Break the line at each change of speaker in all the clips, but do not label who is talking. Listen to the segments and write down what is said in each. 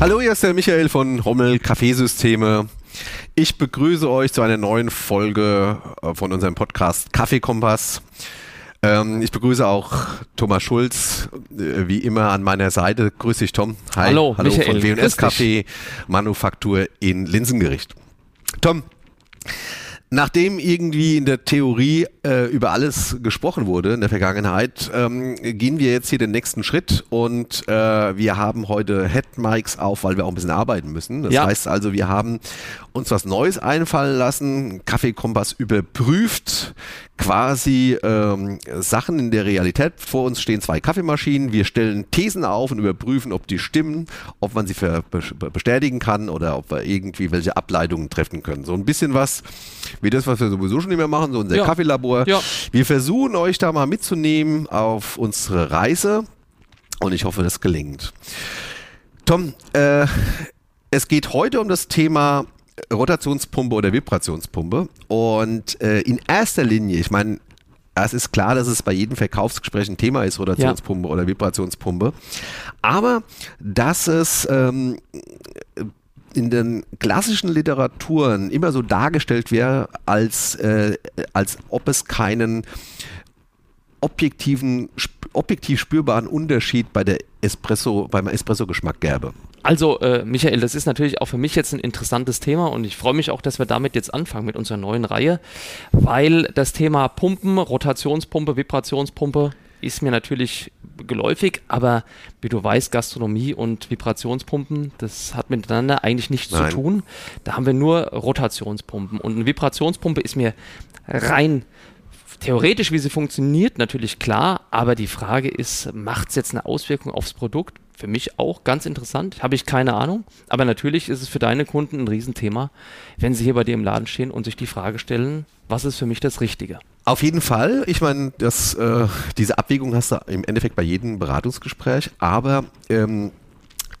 Hallo, hier ist der Michael von Rommel Kaffeesysteme. Ich begrüße euch zu einer neuen Folge äh, von unserem Podcast Kaffeekompass. Ähm, ich begrüße auch Thomas Schulz, äh, wie immer an meiner Seite. Grüß dich, Tom.
Hi. Hallo,
Hallo
Michael.
von W&S Kaffee Manufaktur in Linsengericht. Tom, Nachdem irgendwie in der Theorie äh, über alles gesprochen wurde in der Vergangenheit, ähm, gehen wir jetzt hier den nächsten Schritt und äh, wir haben heute Headmics auf, weil wir auch ein bisschen arbeiten müssen. Das ja. heißt also, wir haben uns was Neues einfallen lassen, Kaffeekompass überprüft, quasi ähm, Sachen in der Realität. Vor uns stehen zwei Kaffeemaschinen. Wir stellen Thesen auf und überprüfen, ob die stimmen, ob man sie bestätigen kann oder ob wir irgendwie welche Ableitungen treffen können. So ein bisschen was wie das, was wir sowieso schon immer machen, so unser ja. Kaffeelabor. Ja. Wir versuchen euch da mal mitzunehmen auf unsere Reise und ich hoffe, das gelingt. Tom, äh, es geht heute um das Thema Rotationspumpe oder Vibrationspumpe. Und äh, in erster Linie, ich meine, es ist klar, dass es bei jedem Verkaufsgespräch ein Thema ist, Rotationspumpe ja. oder Vibrationspumpe. Aber dass es ähm, in den klassischen Literaturen immer so dargestellt wäre, als, äh, als ob es keinen objektiven, objektiv spürbaren Unterschied bei der Espresso, beim Espresso-Geschmack gäbe.
Also, äh, Michael, das ist natürlich auch für mich jetzt ein interessantes Thema und ich freue mich auch, dass wir damit jetzt anfangen mit unserer neuen Reihe, weil das Thema Pumpen, Rotationspumpe, Vibrationspumpe ist mir natürlich geläufig, aber wie du weißt, Gastronomie und Vibrationspumpen, das hat miteinander eigentlich nichts Nein. zu tun. Da haben wir nur Rotationspumpen und eine Vibrationspumpe ist mir rein theoretisch, wie sie funktioniert, natürlich klar, aber die Frage ist, macht es jetzt eine Auswirkung aufs Produkt? Für mich auch ganz interessant. Habe ich keine Ahnung. Aber natürlich ist es für deine Kunden ein Riesenthema, wenn sie hier bei dir im Laden stehen und sich die Frage stellen, was ist für mich das Richtige?
Auf jeden Fall. Ich meine, das, äh, diese Abwägung hast du im Endeffekt bei jedem Beratungsgespräch. Aber ähm,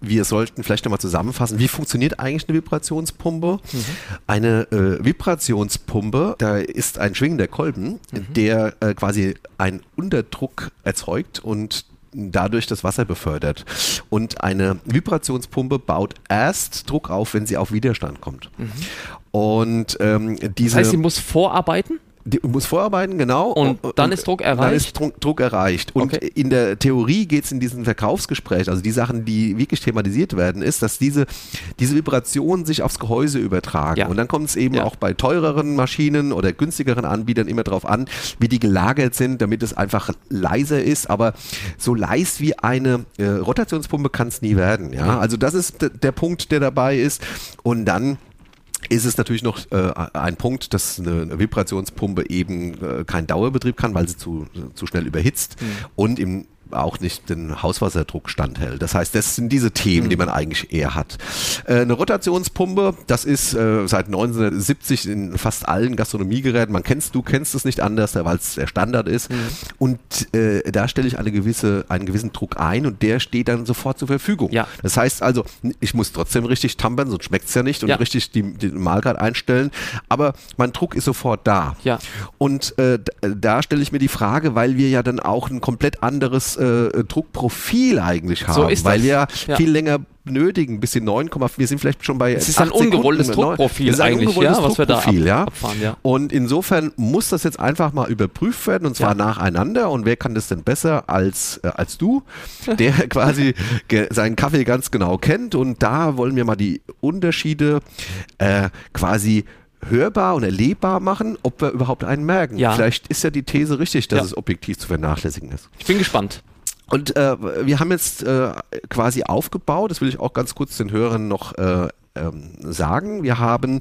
wir sollten vielleicht nochmal zusammenfassen, wie funktioniert eigentlich eine Vibrationspumpe? Mhm. Eine äh, Vibrationspumpe, da ist ein schwingender Kolben, mhm. der äh, quasi einen Unterdruck erzeugt und dadurch das Wasser befördert. Und eine Vibrationspumpe baut erst Druck auf, wenn sie auf Widerstand kommt. Mhm. Und ähm, diese.
Das heißt, sie muss vorarbeiten?
Die muss vorarbeiten, genau.
Und dann ist Druck erreicht? Dann ist
Druck, Druck erreicht. Und okay. in der Theorie geht es in diesen Verkaufsgespräch, also die Sachen, die wirklich thematisiert werden, ist, dass diese, diese Vibrationen sich aufs Gehäuse übertragen. Ja. Und dann kommt es eben ja. auch bei teureren Maschinen oder günstigeren Anbietern immer darauf an, wie die gelagert sind, damit es einfach leiser ist. Aber so leis wie eine äh, Rotationspumpe kann es nie werden. Ja? Also das ist der Punkt, der dabei ist. Und dann ist es natürlich noch äh, ein Punkt, dass eine Vibrationspumpe eben äh, keinen Dauerbetrieb kann, weil sie zu, zu schnell überhitzt mhm. und im auch nicht den Hauswasserdruck standhält. Das heißt, das sind diese Themen, mhm. die man eigentlich eher hat. Äh, eine Rotationspumpe, das ist äh, seit 1970 in fast allen Gastronomiegeräten. Man kennst, du kennst es nicht anders, weil es der Standard ist. Mhm. Und äh, da stelle ich eine gewisse, einen gewissen Druck ein und der steht dann sofort zur Verfügung. Ja. Das heißt also, ich muss trotzdem richtig tampern, sonst schmeckt es ja nicht und ja. richtig die, den Mahlgrad einstellen. Aber mein Druck ist sofort da. Ja. Und äh, da stelle ich mir die Frage, weil wir ja dann auch ein komplett anderes äh, Druckprofil eigentlich haben, so weil wir ja. viel länger benötigen, bis in 9, wir sind vielleicht schon bei
Es ist ein ungewolltes Druckprofil
ist ein eigentlich, ja, was wir da ab, ja. abfahren, ja. Und insofern muss das jetzt einfach mal überprüft werden und zwar ja. nacheinander und wer kann das denn besser als, äh, als du, der quasi seinen Kaffee ganz genau kennt und da wollen wir mal die Unterschiede äh, quasi hörbar und erlebbar machen, ob wir überhaupt einen merken. Ja. Vielleicht ist ja die These richtig, dass ja. es objektiv zu vernachlässigen ist.
Ich bin gespannt.
Und äh, wir haben jetzt äh, quasi aufgebaut, das will ich auch ganz kurz den Hörern noch äh, ähm, sagen. Wir haben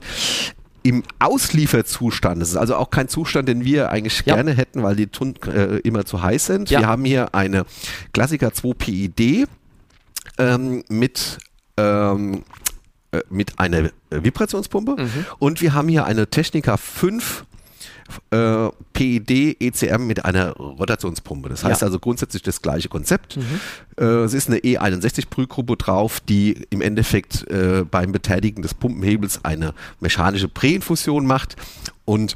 im Auslieferzustand, das ist also auch kein Zustand, den wir eigentlich ja. gerne hätten, weil die Tun äh, immer zu heiß sind. Wir haben hier eine Klassiker 2 PID ähm, mit ähm, äh, mit einer Vibrationspumpe mhm. und wir haben hier eine Technica 5 äh, PID ECM mit einer Rotationspumpe. Das heißt ja. also grundsätzlich das gleiche Konzept. Mhm. Äh, es ist eine E61 Prüfgruppe drauf, die im Endeffekt äh, beim Betätigen des Pumpenhebels eine mechanische Präinfusion macht und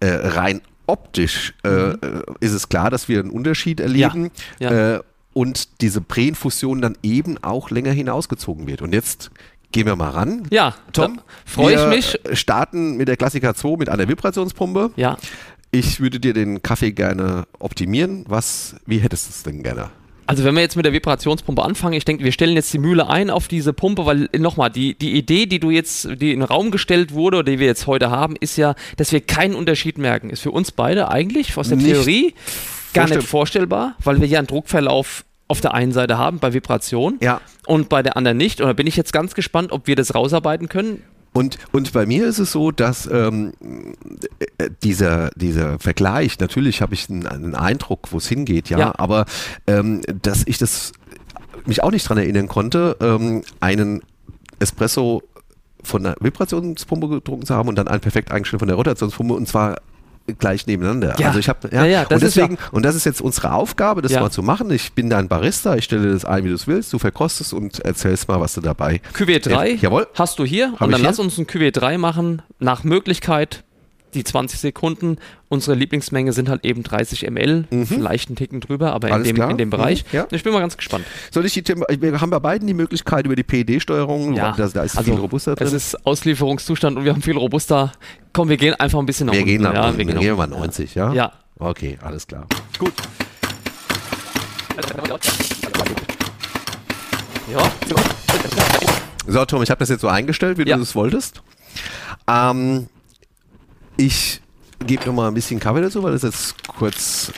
äh, rein optisch äh, mhm. ist es klar, dass wir einen Unterschied erleben. Ja. Ja und diese Präinfusion dann eben auch länger hinausgezogen wird. Und jetzt gehen wir mal ran.
Ja,
Tom,
freue ich
wir
mich.
starten mit der Klassiker 2 mit einer Vibrationspumpe.
Ja,
Ich würde dir den Kaffee gerne optimieren. Was, wie hättest du es denn gerne?
Also wenn wir jetzt mit der Vibrationspumpe anfangen, ich denke, wir stellen jetzt die Mühle ein auf diese Pumpe, weil nochmal, die, die Idee, die du jetzt, die in den Raum gestellt wurde oder die wir jetzt heute haben, ist ja, dass wir keinen Unterschied merken. Ist für uns beide eigentlich aus der
Nicht
Theorie gar nicht vorstellbar, weil wir ja einen Druckverlauf auf der einen Seite haben bei Vibration
Ja.
und bei der anderen nicht. Und da bin ich jetzt ganz gespannt, ob wir das rausarbeiten können.
Und, und bei mir ist es so, dass ähm, äh, dieser, dieser Vergleich, natürlich habe ich einen, einen Eindruck, wo es hingeht, ja,
Ja.
aber ähm, dass ich das mich auch nicht dran erinnern konnte, ähm, einen Espresso von der Vibrationspumpe getrunken zu haben und dann einen perfekt eingestellt von der Rotationspumpe und zwar gleich nebeneinander.
Ja.
Also ich habe
Ja, ja,
und deswegen und das ist jetzt unsere Aufgabe, das mal zu machen. Ich bin dein Barista, ich stelle das ein, wie du es willst, du verkostest und erzählst mal, was du dabei.
QW3
Ja, jawohl.
hast du hier
Hab
und dann
hier.
lass uns ein QW3 machen, nach Möglichkeit die 20 Sekunden. Unsere Lieblingsmenge sind halt eben 30 ml, vielleicht einen Ticken drüber, aber in
Mhm.
Dem,
klar.
in dem Bereich.
Mhm, ja.
Ich bin mal ganz gespannt.
Soll ich die Tem wir haben bei beiden die Möglichkeit über die PED-Steuerung,
Ja,
da, da ist
also,
viel robuster
Es
drin.
ist Auslieferungszustand und wir haben viel robuster. Komm, wir gehen einfach ein bisschen nach
wir
unten.
gehen nach
ja,
unten,
wir
wir
gehen
gehen
nach
mal
unten.
90, ja?
Ja.
Okay, alles klar. Gut.
Ja.
So, Tom, ich habe das jetzt so eingestellt, wie
Ja.
du es wolltest. Ähm, ich gebe noch mal ein bisschen Kaffee dazu, weil es jetzt kurz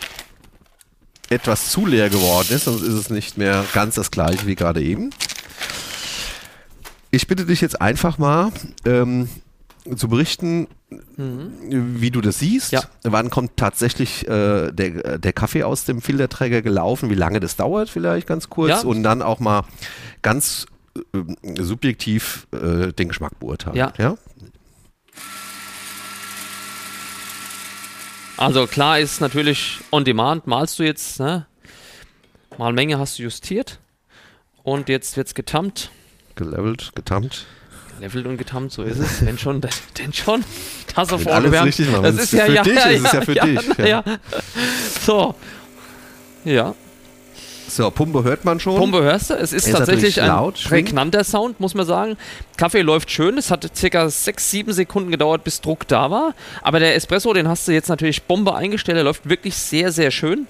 etwas zu leer geworden ist, sonst ist es nicht mehr ganz das gleiche wie gerade eben. Ich bitte dich jetzt einfach mal ähm, zu berichten, wie du das siehst.
Ja.
Wann kommt tatsächlich äh, der, der Kaffee aus dem Filterträger gelaufen? Wie lange das dauert vielleicht ganz kurz?
Ja.
Und dann auch mal ganz äh, subjektiv äh, den Geschmack beurteilen.
Ja.
ja?
Also klar ist natürlich on demand, malst du jetzt, ne? Malmenge hast du justiert und jetzt wird's getammt.
Gelevelt, getammt.
Levelt und getammt, so ist es. Denn schon, denn schon.
Wenn
vorne
alles
wärmt.
richtig machen.
Das ist ja,
für
ja,
dich,
ja,
ist ja für
ja,
dich. Ja.
So. Ja.
So, Pumpe hört man schon.
Pumpe hörst du? Es ist,
Ist
tatsächlich ein
laut,
prägnanter Sound, muss man sagen. Kaffee läuft schön. Es hat circa 6, 7 Sekunden gedauert, bis Druck da war. Aber der Espresso, den hast du jetzt natürlich Bombe eingestellt. Der läuft wirklich sehr, sehr schön.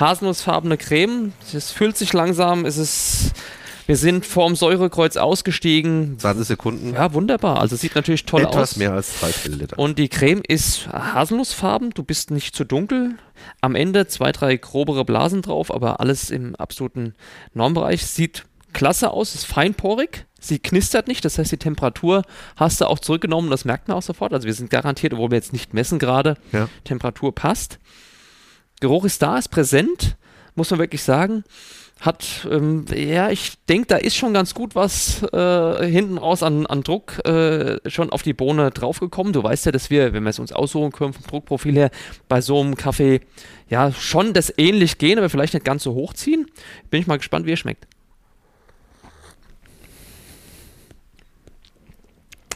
Haselnussfarbene Creme. Es füllt sich langsam. Es ist. Wir sind vorm Säurekreuz ausgestiegen.
20 Sekunden.
Ja, wunderbar. Also sieht natürlich toll
Etwas
aus.
mehr als 3 Milliliter.
Und die Creme ist haselnussfarben, du bist nicht zu dunkel. Am Ende zwei, drei grobere Blasen drauf, aber alles im absoluten Normbereich. Sieht klasse aus, ist feinporig, sie knistert nicht, das heißt, die Temperatur hast du auch zurückgenommen, das merkt man auch sofort. Also wir sind garantiert, obwohl wir jetzt nicht messen gerade,
Ja.
Temperatur passt. Geruch ist da, ist präsent, muss man wirklich sagen. Hat, ähm, ja, ich denke, da ist schon ganz gut was äh, hinten raus an, an Druck äh, schon auf die Bohne draufgekommen. Du weißt ja, dass wir, wenn wir es uns aussuchen können, vom Druckprofil her, bei so einem Kaffee ja schon das ähnlich gehen, aber vielleicht nicht ganz so hochziehen. Bin ich mal gespannt, wie er schmeckt.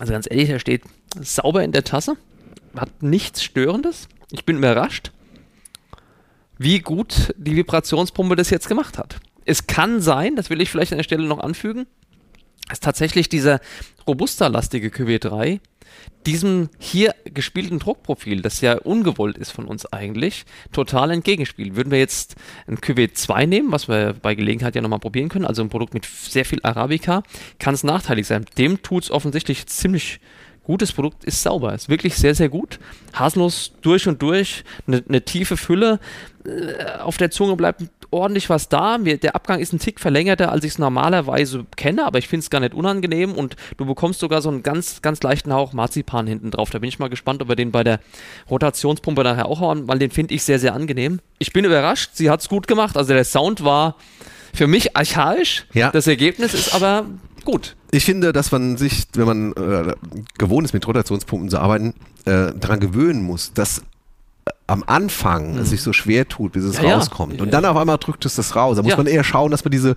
Also ganz ehrlich, er steht sauber in der Tasse, hat nichts Störendes. Ich bin überrascht, wie gut die Vibrationspumpe das jetzt gemacht hat. Es kann sein, das will ich vielleicht an der Stelle noch anfügen, dass tatsächlich dieser Robusta-lastige QW3 diesem hier gespielten Druckprofil, das ja ungewollt ist von uns eigentlich, total entgegenspielt. Würden wir jetzt ein QW2 nehmen, was wir bei Gelegenheit ja nochmal probieren können, also ein Produkt mit sehr viel Arabica, kann es nachteilig sein. Dem tut es offensichtlich ziemlich gutes Produkt, ist sauber, ist wirklich sehr, sehr gut. Haselnuss durch und durch, eine ne tiefe Fülle, äh, auf der Zunge bleibt ordentlich was da. Mir, der Abgang ist ein Tick verlängerter, als ich es normalerweise kenne, aber ich finde es gar nicht unangenehm und du bekommst sogar so einen ganz, ganz leichten Hauch Marzipan hinten drauf. Da bin ich mal gespannt, ob wir den bei der Rotationspumpe nachher auch haben, weil den finde ich sehr, sehr angenehm. Ich bin überrascht, sie hat es gut gemacht. Also der Sound war für mich archaisch.
Ja.
Das Ergebnis ist aber gut.
Ich finde, dass man sich, wenn man äh, gewohnt ist, mit Rotationspumpen zu arbeiten, äh, daran gewöhnen muss, dass am Anfang es sich so schwer tut, bis es
Ja, ja.
rauskommt. Und dann auf einmal drückt es das raus. Da muss
Ja.
man eher schauen, dass man diese,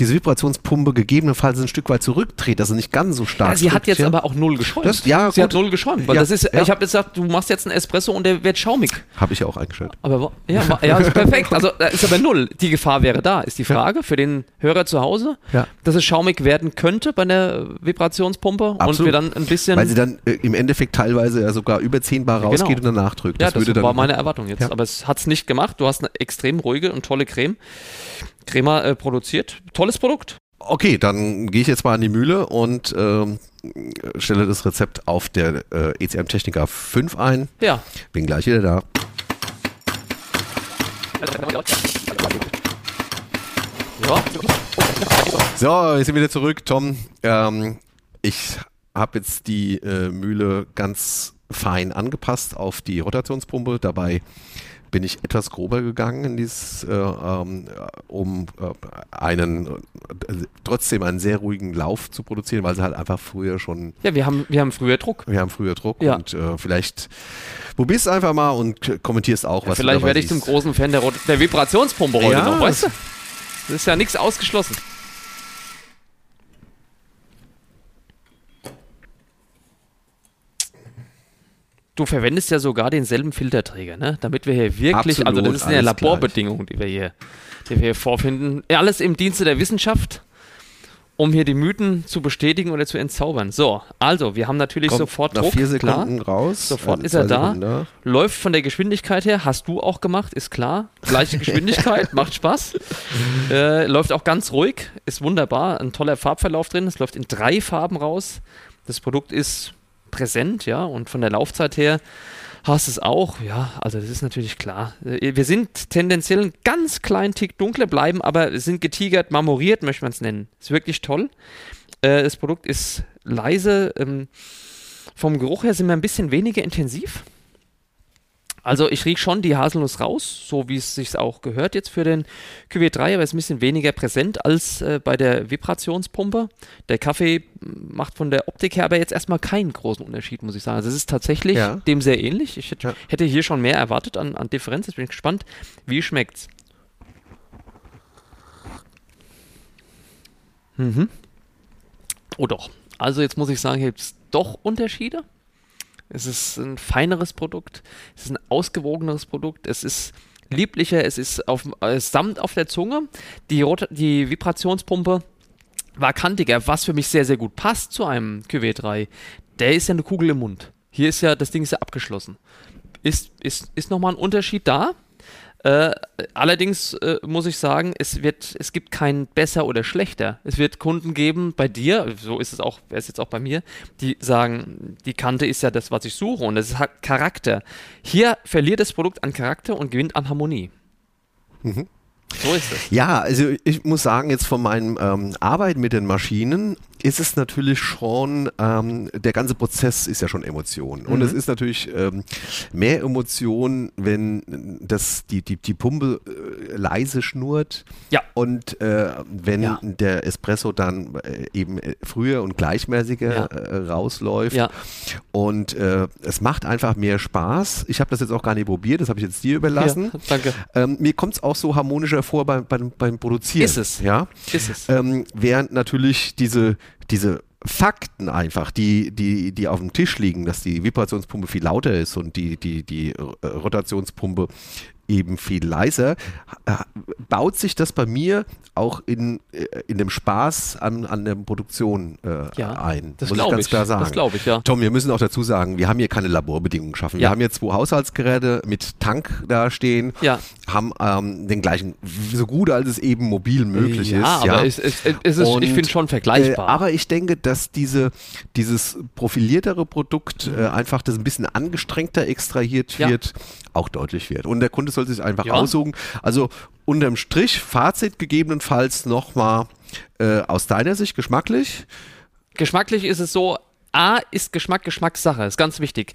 diese Vibrationspumpe gegebenenfalls ein Stück weit zurückdreht, dass sie nicht ganz so stark
Ja, sie hat
drückt,
jetzt
ja.
aber auch null geschäumt.
Das- ja,
sie hat
gut.
null geschäumt. Weil
Ja,
das ist,
ja.
ich habe gesagt, du machst jetzt einen Espresso und der wird schaumig.
Habe ich ja auch eingestellt.
Aber ja, ja ist perfekt. Also da ist aber null. Die Gefahr wäre da, ist die Frage für den Hörer zu Hause,
Ja.
dass es schaumig werden könnte bei der Vibrationspumpe und
Absolut.
wir dann ein bisschen.
Weil sie dann äh, im Endeffekt teilweise ja sogar über 10 Bar
genau.
rausgeht und dann nachdrückt.
ja, das
würde dann,
meine Erwartung jetzt.
Ja.
Aber es hat es nicht gemacht. Du hast eine extrem ruhige und tolle Creme. Crema äh, produziert. Tolles Produkt.
Okay, dann gehe ich jetzt mal an die Mühle und ähm, stelle das Rezept auf der äh, ECM Technica 5 ein.
Ja.
Bin gleich wieder da.
Ja.
So, wir sind wieder zurück, Tom. Ähm, ich habe jetzt die äh, Mühle ganz fein angepasst auf die Rotationspumpe. Dabei bin ich etwas grober gegangen, in dieses, äh, ähm, um äh, einen äh, trotzdem einen sehr ruhigen Lauf zu produzieren, weil sie halt einfach früher schon
Ja, wir haben, wir haben früher Druck.
wir haben früher Druck
Ja.
und äh, vielleicht probierst einfach mal und kommentierst auch, was du
Vielleicht werde ich zum
siehst.
großen Fan der, Rot- der Vibrationspumpe heute
Ja.
noch, weißt du? Das ist ja nichts ausgeschlossen. Du verwendest ja sogar denselben Filterträger, ne? Damit wir hier wirklich, also das
Absolut,
ist eine
alles
Laborbedingung, die wir hier, die wir hier vorfinden. Ja, alles im Dienste der Wissenschaft, um hier die Mythen zu bestätigen oder zu entzaubern. So, also, wir haben natürlich
Kommt
sofort
nach
Druck,
vier
klar.
Sekunden raus.
Sofort
Also
ist er da.
Sekunden.
Läuft von der Geschwindigkeit her, hast du auch gemacht, ist klar. Gleiche Geschwindigkeit, macht Spaß. Äh, läuft auch ganz ruhig, ist wunderbar. Ein toller Farbverlauf drin. Es läuft in drei Farben raus. Das Produkt ist präsent, ja, und von der Laufzeit her hast es auch. Ja, also das ist natürlich klar. Äh, Wir sind tendenziell einen ganz kleinen Tick dunkler bleiben, aber sind getigert, marmoriert, möchte man es nennen. Ist wirklich toll. Äh, das Produkt ist leise. Ähm, vom Geruch her sind wir ein bisschen weniger intensiv. Also ich rieche schon die Haselnuss raus, so wie es sich auch gehört jetzt für den QW3, aber es ist ein bisschen weniger präsent als äh, bei der Vibrationspumpe. Der Kaffee macht von der Optik her aber jetzt erstmal keinen großen Unterschied, muss ich sagen. Also es ist tatsächlich
Ja.
dem sehr ähnlich. Ich hätte,
Ja.
hätte hier schon mehr erwartet an, an Differenz. Jetzt bin ich gespannt, wie schmeckt's. Mhm. Oh doch. Also jetzt muss ich sagen, hier gibt es doch Unterschiede. Es ist ein feineres Produkt, es ist ein ausgewogeneres Produkt, es ist lieblicher, es ist auf, äh, samt auf der Zunge. Die, Rot die Vibrationspumpe war kantiger, was für mich sehr, sehr gut passt zu einem QW3. Der ist ja eine Kugel im Mund. Hier ist ja, das Ding ist ja abgeschlossen. Ist, ist, ist nochmal ein Unterschied da. Äh, allerdings äh, muss ich sagen, es wird, es gibt kein besser oder schlechter. Es wird Kunden geben bei dir, so ist es auch, wäre es jetzt auch bei mir, die sagen, die Kante ist ja das, was ich suche und es hat Charakter. Hier verliert das Produkt an Charakter und gewinnt an Harmonie. So ist es.
Ja, also ich muss sagen, jetzt von meinem ähm, Arbeiten mit den Maschinen ist es natürlich schon, ähm, der ganze Prozess ist ja schon Emotion. Und
Mhm.
es ist natürlich ähm, mehr Emotion, wenn das, die, die, die Pumpe äh, leise schnurrt
Ja.
und äh, wenn
Ja.
der Espresso dann äh, eben äh, früher und gleichmäßiger
Ja.
äh, rausläuft.
Ja.
Und äh, es macht einfach mehr Spaß. Ich habe das jetzt auch gar nicht probiert, das habe ich jetzt dir überlassen.
Ja, danke.
Ähm, mir kommt es auch so harmonischer vor beim, beim, beim Produzieren.
Ist es.
Ja.
Ist es.
Ähm, während natürlich diese, diese Fakten einfach, die, die, die auf dem Tisch liegen, dass die Vibrationspumpe viel lauter ist und die, die, die äh, Rotationspumpe eben viel leiser, baut sich das bei mir auch in, äh, in dem Spaß an, an der Produktion äh,
Ja,
ein.
das
muss ich ganz
ich.
klar sagen.
Das glaube ich, ja.
Tom, wir müssen auch dazu sagen, wir haben hier keine Laborbedingungen geschaffen. Wir
Ja.
haben hier zwei Haushaltsgeräte mit Tank da stehen,
Ja.
haben ähm, den gleichen, so gut als es eben mobil möglich
ja,
ist.
aber Es, es, es ist,
Und,
ich finde schon vergleichbar.
Äh, aber ich denke, dass diese, dieses profiliertere Produkt äh, einfach das ein bisschen angestrengter extrahiert
Ja.
wird, auch deutlich wird. Und der Kunde soll sich einfach
Ja.
aussuchen. Also unterm Strich, Fazit gegebenenfalls nochmal äh, aus deiner Sicht geschmacklich.
Geschmacklich ist es so, A ist Geschmack Geschmackssache, ist ganz wichtig.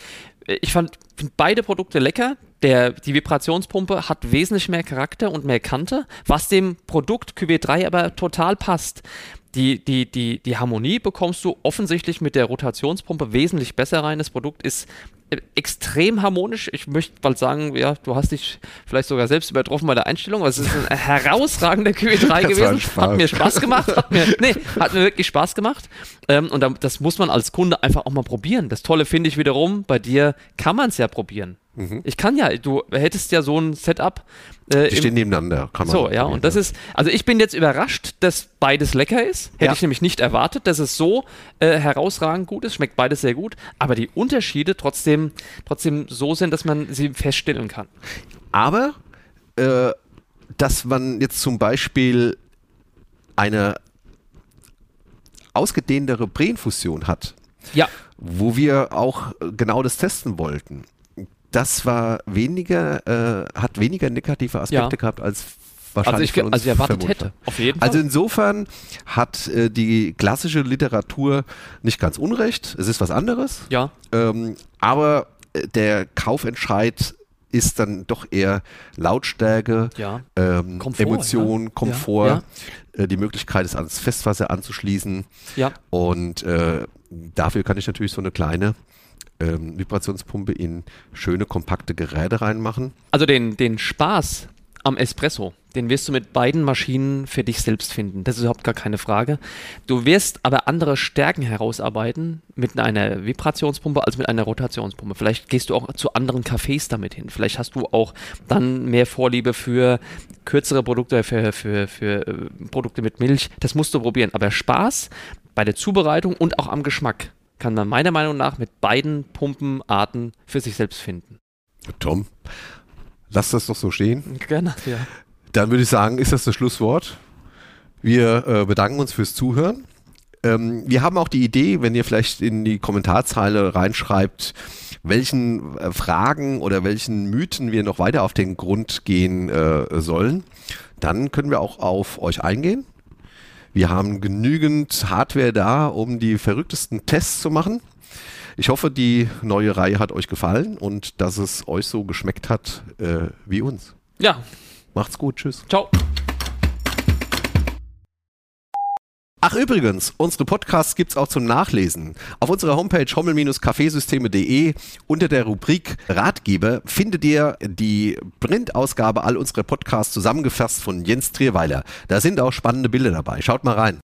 Äh, Ich fand beide Produkte lecker. Der, die Vibrationspumpe hat wesentlich mehr Charakter und mehr Kante, was dem Produkt QW3 aber total passt. Die, die, die, die Harmonie bekommst du offensichtlich mit der Rotationspumpe wesentlich besser rein. Das Produkt ist extrem harmonisch. Ich möchte bald sagen, ja, du hast dich vielleicht sogar selbst übertroffen bei der Einstellung, aber es ist ein herausragender Q3 gewesen. Hat mir Spaß gemacht. Hat mir, nee, hat mir wirklich Spaß gemacht. Ähm, und das muss man als Kunde einfach auch mal probieren. Das Tolle finde ich wiederum, bei dir kann man es ja probieren. Mhm. Ich kann ja, du hättest ja so ein Setup.
Äh, Die stehen nebeneinander,
kann man. So, ja, und das ist, also ich bin jetzt überrascht, dass beides lecker ist. Hätte ja. ich nämlich nicht erwartet, dass es so äh, herausragend gut ist. Schmeckt beides sehr gut, aber die Unterschiede trotzdem, trotzdem so sind, dass man sie feststellen kann.
Aber, äh, dass man jetzt zum Beispiel eine ausgedehntere Präinfusion hat.
Ja.
Wo wir auch genau das testen wollten das war weniger, äh, hat weniger negative Aspekte ja. gehabt als wahrscheinlich
also ich, also erwartet vermutet. hätte.
Auf jeden also Fall. Also insofern hat äh, die klassische Literatur nicht ganz unrecht. Es ist was anderes.
Ja.
Ähm, aber äh, der Kaufentscheid ist dann doch eher Lautstärke,
ja.
ähm, Komfort, Emotion, ja. Komfort, ja. Äh, die Möglichkeit, es ans Festwasser anzuschließen.
Ja.
Und äh, dafür kann ich natürlich so eine kleine ähm, Vibrationspumpe in schöne, kompakte Geräte reinmachen.
Also den, den Spaß am Espresso, den wirst du mit beiden Maschinen für dich selbst finden. Das ist überhaupt gar keine Frage. Du wirst aber andere Stärken herausarbeiten mit einer Vibrationspumpe als mit einer Rotationspumpe. Vielleicht gehst du auch zu anderen Cafés damit hin. Vielleicht hast du auch dann mehr Vorliebe für kürzere Produkte, für, für, für äh, Produkte mit Milch. Das musst du probieren. Aber Spaß bei der Zubereitung und auch am Geschmack kann man meiner Meinung nach mit beiden Pumpenarten für sich selbst finden.
Tom, lass das doch so stehen.
Gerne, ja.
Dann würde ich sagen, ist das das Schlusswort. Wir äh, bedanken uns fürs Zuhören. Ähm, wir haben auch die Idee, wenn ihr vielleicht in die Kommentarzeile reinschreibt, welchen äh, Fragen oder welchen Mythen wir noch weiter auf den Grund gehen äh, sollen, dann können wir auch auf euch eingehen. Wir haben genügend Hardware da, um die verrücktesten Tests zu machen. Ich hoffe, die neue Reihe hat euch gefallen und dass es euch so geschmeckt hat äh, wie uns.
Ja.
Macht's gut. Tschüss.
Ciao.
Ach übrigens, unsere Podcasts gibt's auch zum Nachlesen. Auf unserer Homepage hommel-kaffeesysteme.de unter der Rubrik Ratgeber findet ihr die Printausgabe all unserer Podcasts zusammengefasst von Jens Trierweiler. Da sind auch spannende Bilder dabei. Schaut mal rein.